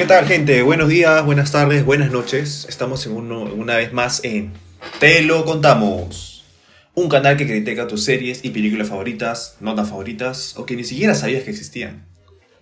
¿Qué tal gente? Buenos días, buenas tardes, buenas noches. Estamos en una vez más en Te lo contamos. Un canal que critica tus series y películas favoritas, notas favoritas o que ni siquiera sabías que existían.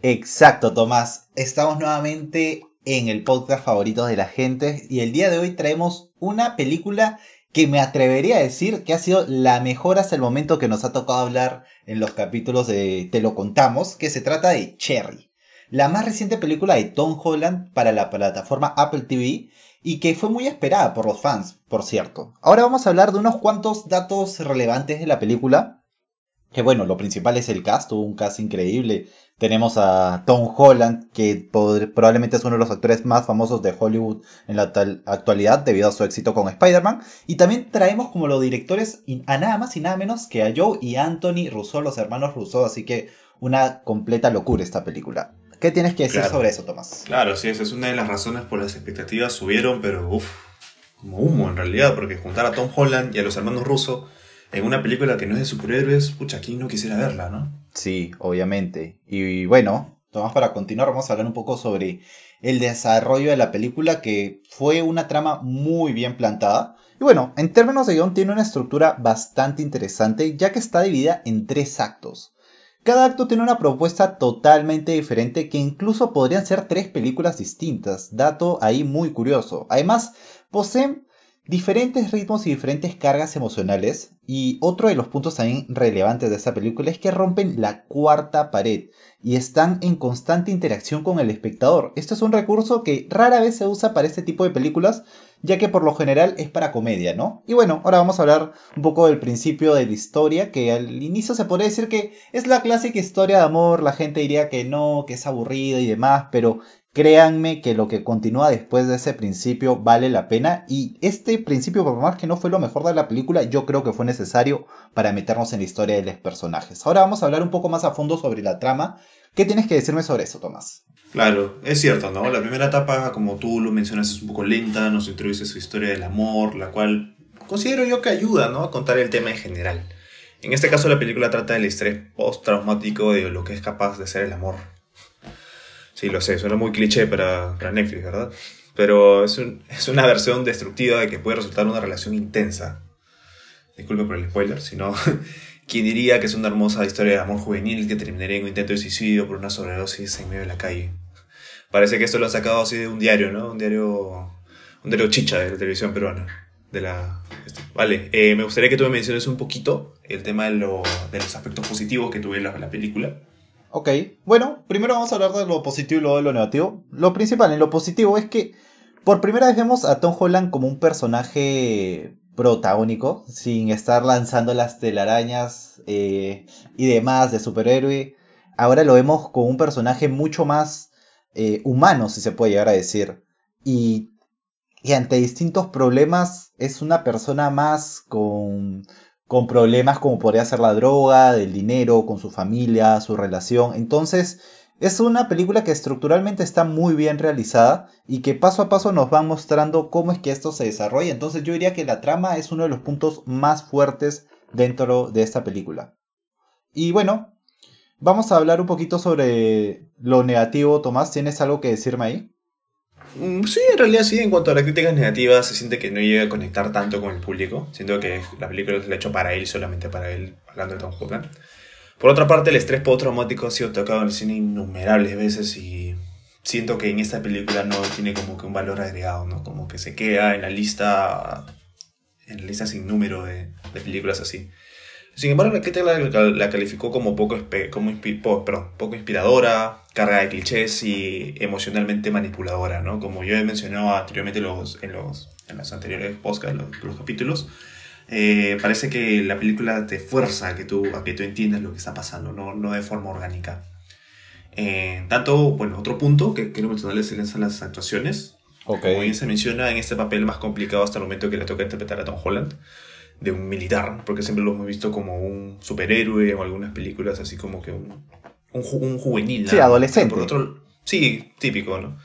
Exacto, Tomás. Estamos nuevamente en el podcast favorito de la gente y el día de hoy traemos una película que me atrevería a decir que ha sido la mejor hasta el momento que nos ha tocado hablar en los capítulos de Te lo contamos, que se trata de Cherry, la más reciente película de Tom Holland para la plataforma Apple TV y que fue muy esperada por los fans, por cierto. Ahora vamos a hablar de unos cuantos datos relevantes de la película. Que bueno, lo principal es el cast, tuvo un cast increíble. Tenemos a Tom Holland, que probablemente es uno de los actores más famosos de Hollywood en la actualidad debido a su éxito con Spider-Man. Y también traemos como los directores a nada más y nada menos que a Joe y Anthony Russo, los hermanos Russo. Así que una completa locura esta película. ¿Qué tienes que decir sobre eso, Tomás? Claro, sí, esa es una de las razones por las expectativas subieron, pero uff, como humo en realidad, porque juntar a Tom Holland y a los hermanos Russo en una película que no es de superhéroes, pucha, ¿quién no quisiera verla, no? Sí, obviamente. Y bueno, Tomás, para continuar, vamos a hablar un poco sobre el desarrollo de la película, que fue una trama muy bien plantada. Y bueno, en términos de guion tiene una estructura bastante interesante, ya que está dividida en tres actos. Cada acto tiene una propuesta totalmente diferente que incluso podrían ser tres películas distintas, dato ahí muy curioso. Además, poseen diferentes ritmos y diferentes cargas emocionales. Y otro de los puntos también relevantes de esta película es que rompen la cuarta pared y están en constante interacción con el espectador. Esto es un recurso que rara vez se usa para este tipo de películas, ya que por lo general es para comedia, ¿no? Y bueno, ahora vamos a hablar un poco del principio de la historia, que al inicio se podría decir que es la clásica historia de amor, la gente diría que no, que es aburrida y demás, pero Créanme que lo que continúa después de ese principio vale la pena y este principio, por más que no fue lo mejor de la película, yo creo que fue necesario para meternos en la historia de los personajes. Ahora vamos a hablar un poco más a fondo sobre la trama. ¿Qué tienes que decirme sobre eso, Tomás? Claro, es cierto, ¿no? La primera etapa, como tú lo mencionas, es un poco lenta, nos introduce su historia del amor, la cual considero yo que ayuda, ¿no? A contar el tema en general. En este caso, la película trata del estrés postraumático de lo que es capaz de ser el amor Sí, lo sé, suena muy cliché para, Netflix, ¿verdad? Pero es, una versión destructiva de que puede resultar una relación intensa. Disculpe por el spoiler, sino ¿quién diría que es una hermosa historia de amor juvenil que terminaría en un intento de suicidio por una sobredosis en medio de la calle? Parece que esto lo han sacado así de un diario, ¿no? Un diario, un diario chicha de la televisión peruana. De la, vale, eh, me gustaría que tú me menciones un poquito el tema de, lo, de los aspectos positivos que tuve en la película Ok, bueno, primero vamos a hablar de lo positivo y luego de lo negativo. Lo principal en lo positivo es que por primera vez vemos a Tom Holland como un personaje protagónico, sin estar lanzando las telarañas eh, y demás de superhéroe. Ahora lo vemos como un personaje mucho más eh, humano, si se puede llegar a decir. Y, y ante distintos problemas es una persona más con con problemas como podría ser la droga, del dinero, con su familia, su relación. Entonces, es una película que estructuralmente está muy bien realizada y que paso a paso nos va mostrando cómo es que esto se desarrolla. Entonces yo diría que la trama es uno de los puntos más fuertes dentro de esta película. Y bueno, vamos a hablar un poquito sobre lo negativo. Tomás, ¿tienes algo que decirme ahí? Mm, sí, en realidad sí, en cuanto a las críticas negativas, se siente que no llega a conectar tanto con el público. Siento que la película es hecho para él, solamente para él, hablando de Tom Holland. Por otra parte, el estrés postraumático ha sido tocado en el cine innumerables veces y siento que en esta película no tiene como que un valor agregado, ¿no? Como que se queda en la lista, en la lista sin número de, de películas así. Sin embargo, la crítica la, calificó como poco, como poco inspiradora, carga de clichés y emocionalmente manipuladora, ¿no? Como yo he mencionado anteriormente los, en, los, en los anteriores podcasts, los, los capítulos, eh, parece que la película te fuerza a que tú, a que tú entiendas lo que está pasando, no, no de forma orgánica. Eh, tanto, bueno, otro punto que quiero mencionarles son las actuaciones. Como bien se menciona, en este papel más complicado hasta el momento que le toca interpretar a Tom Holland de un militar, porque siempre lo hemos visto como un superhéroe o algunas películas así como que un, un, juvenil. Sí, adolescente. Por otro, sí, típico, ¿no?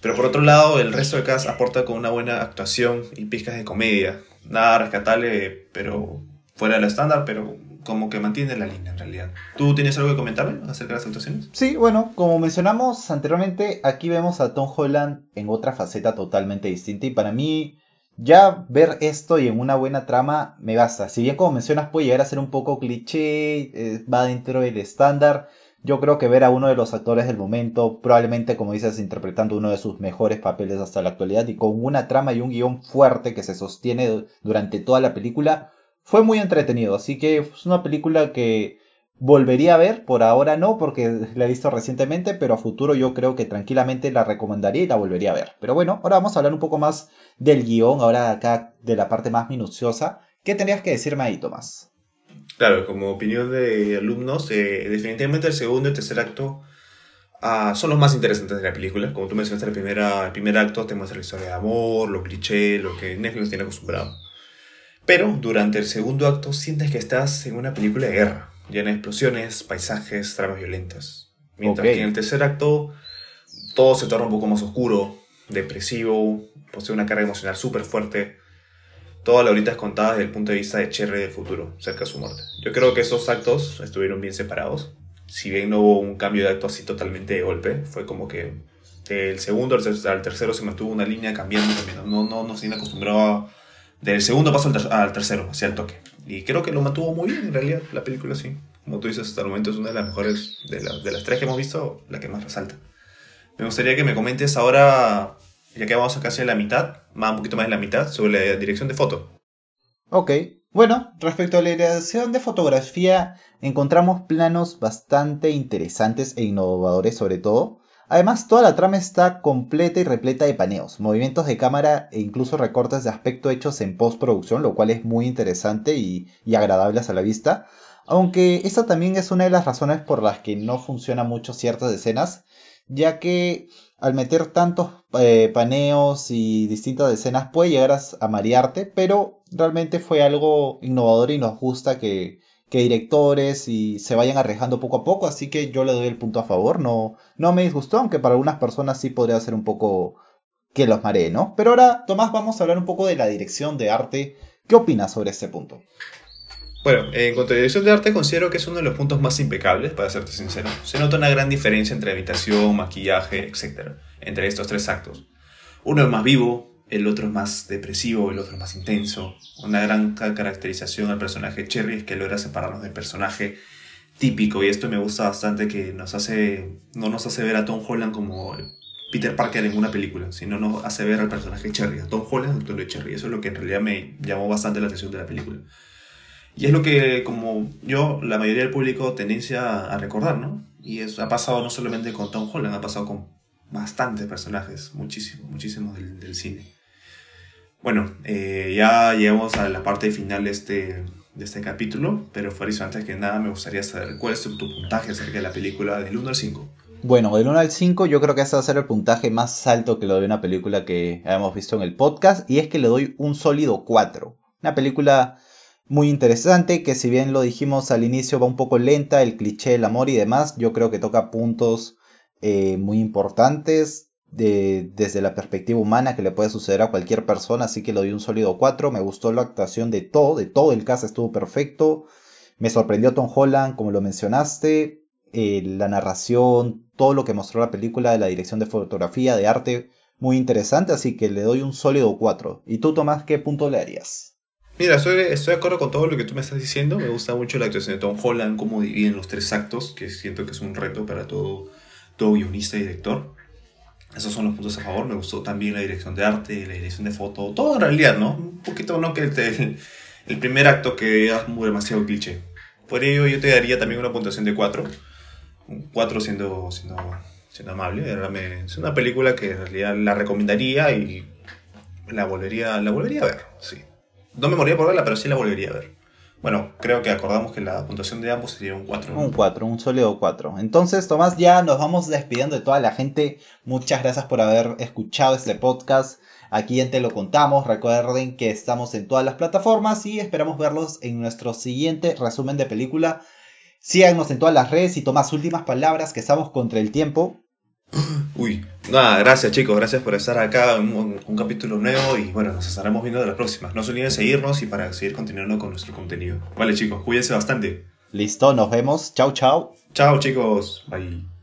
Pero por otro lado, el resto de cast aporta con una buena actuación y pizcas de comedia. Nada rescatable, pero fuera de lo estándar, pero como que mantiene la línea en realidad. ¿Tú tienes algo que comentarme acerca de las actuaciones? Sí, bueno, como mencionamos anteriormente, aquí vemos a Tom Holland en otra faceta totalmente distinta y para mí ya ver esto y en una buena trama me basta. Si bien como mencionas puede llegar a ser un poco cliché, eh, va dentro del estándar, yo creo que ver a uno de los actores del momento, probablemente como dices, interpretando uno de sus mejores papeles hasta la actualidad y con una trama y un guion fuerte que se sostiene durante toda la película, fue muy entretenido. Así que es una película que volvería a ver, por ahora no, porque la he visto recientemente, pero a futuro yo creo que tranquilamente la recomendaría y la volvería a ver. Pero bueno, ahora vamos a hablar un poco más del guion, ahora acá de la parte más minuciosa. ¿Qué tendrías que decirme ahí, Tomás? Claro, como opinión de alumnos, eh, definitivamente el segundo y tercer acto ah, son los más interesantes de la película. Como tú mencionaste, el primer, el primer acto te muestra la historia de amor, lo cliché, lo que Netflix tiene acostumbrado. Pero durante el segundo acto sientes que estás en una película de guerra, llena de explosiones, paisajes, tramas violentas. Mientras que en el tercer acto todo se torna un poco más oscuro, depresivo, posee una carga emocional súper fuerte toda la horita es contada desde el punto de vista de Cherry del futuro, cerca de su muerte. Yo creo que esos actos estuvieron bien separados. Si bien no hubo un cambio de acto así totalmente de golpe, fue como que del segundo al tercero se mantuvo una línea cambiando, cambiando. No, no, no se acostumbraba del segundo paso al, tercero, hacia el toque. Y creo que lo mantuvo muy bien en realidad la película, sí. Como tú dices, hasta el momento es una de las mejores, de, de las tres que hemos visto, la que más resalta. Me gustaría que me comentes ahora ya que vamos a casi a la mitad, más un poquito más de la mitad, sobre la dirección de foto. Ok, bueno, respecto a la dirección de fotografía, encontramos planos bastante interesantes e innovadores sobre todo. Además, toda la trama está completa y repleta de paneos, movimientos de cámara e incluso recortes de aspecto hechos en postproducción, lo cual es muy interesante y, y agradable a la vista. Aunque esa también es una de las razones por las que no funcionan mucho ciertas escenas, ya que al meter tantos eh, paneos y distintas escenas puede llegar a, marearte, pero realmente fue algo innovador y nos gusta que, directores y se vayan arriesgando poco a poco, así que yo le doy el punto a favor, no, no me disgustó, aunque para algunas personas sí podría ser un poco que los maree, ¿no? Pero ahora, Tomás, vamos a hablar un poco de la dirección de arte. ¿Qué opinas sobre este punto? Bueno, en cuanto a dirección de arte, considero que es uno de los puntos más impecables, para serte sincero. Se nota una gran diferencia entre habitación, maquillaje, etc. entre estos tres actos. Uno es más vivo, el otro es más depresivo, el otro es más intenso. Una gran caracterización al personaje Cherry es que logra separarnos del personaje típico, y esto me gusta bastante que nos hace, no nos hace ver a Tom Holland como Peter Parker en una película, sino nos hace ver al personaje Cherry, a Tom Holland actor de Cherry. Eso es lo que en realidad me llamó bastante la atención de la película. Y es lo que, como yo, la mayoría del público tendencia a recordar, ¿no? Y eso ha pasado no solamente con Tom Holland, ha pasado con bastantes personajes, muchísimos, muchísimos del, cine. Bueno, eh, ya llegamos a la parte final de este, de este capítulo, pero Fariso, antes que nada me gustaría saber cuál es tu, puntaje acerca de la película del 1 al 5. Bueno, del 1 al 5 yo creo que ese va a ser el puntaje más alto que doy a una película que hemos visto en el podcast, y es que le doy un sólido 4. Una película muy interesante, que si bien lo dijimos al inicio va un poco lenta, el cliché, el amor y demás, yo creo que toca puntos eh, muy importantes de, desde la perspectiva humana que le puede suceder a cualquier persona, así que lo doy un sólido 4, me gustó la actuación de todo, de todo el caso estuvo perfecto, me sorprendió Tom Holland, como lo mencionaste, eh, la narración, todo lo que mostró la película, de la dirección de fotografía, de arte, muy interesante, así que le doy un sólido 4. ¿Y tú, Tomás, qué punto le harías? Mira, estoy, estoy de acuerdo con todo lo que tú me estás diciendo. Me gusta mucho la actuación de Tom Holland, cómo dividen los tres actos, que siento que es un reto para todo, todo guionista y director. Esos son los puntos a favor. Me gustó también la dirección de arte, la dirección de foto, todo en realidad, ¿no? Un poquito, ¿no? Que el, el primer acto que es demasiado cliché. Por ello, yo te daría también una puntuación de 4. 4 siendo, siendo, siendo amable. Es una película que en realidad la recomendaría y la volvería, la volvería a ver, sí. No me moriría por verla, pero sí la volvería a ver. Bueno, creo que acordamos que la puntuación de ambos sería un 4. Un 4, un sólido 4. Entonces, Tomás, ya nos vamos despidiendo de toda la gente. Muchas gracias por haber escuchado este podcast. Aquí en Te lo contamos. Recuerden que estamos en todas las plataformas y esperamos verlos en nuestro siguiente resumen de película. Síganos en todas las redes y Tomás, últimas palabras que estamos contra el tiempo. Uy, Nada, gracias chicos, gracias por estar acá en un, un capítulo nuevo y bueno, nos estaremos viendo de las próximas. No se olviden seguirnos y para seguir continuando con nuestro contenido. Vale chicos, cuídense bastante. Listo, nos vemos. Chau, chau. Chao chicos, bye.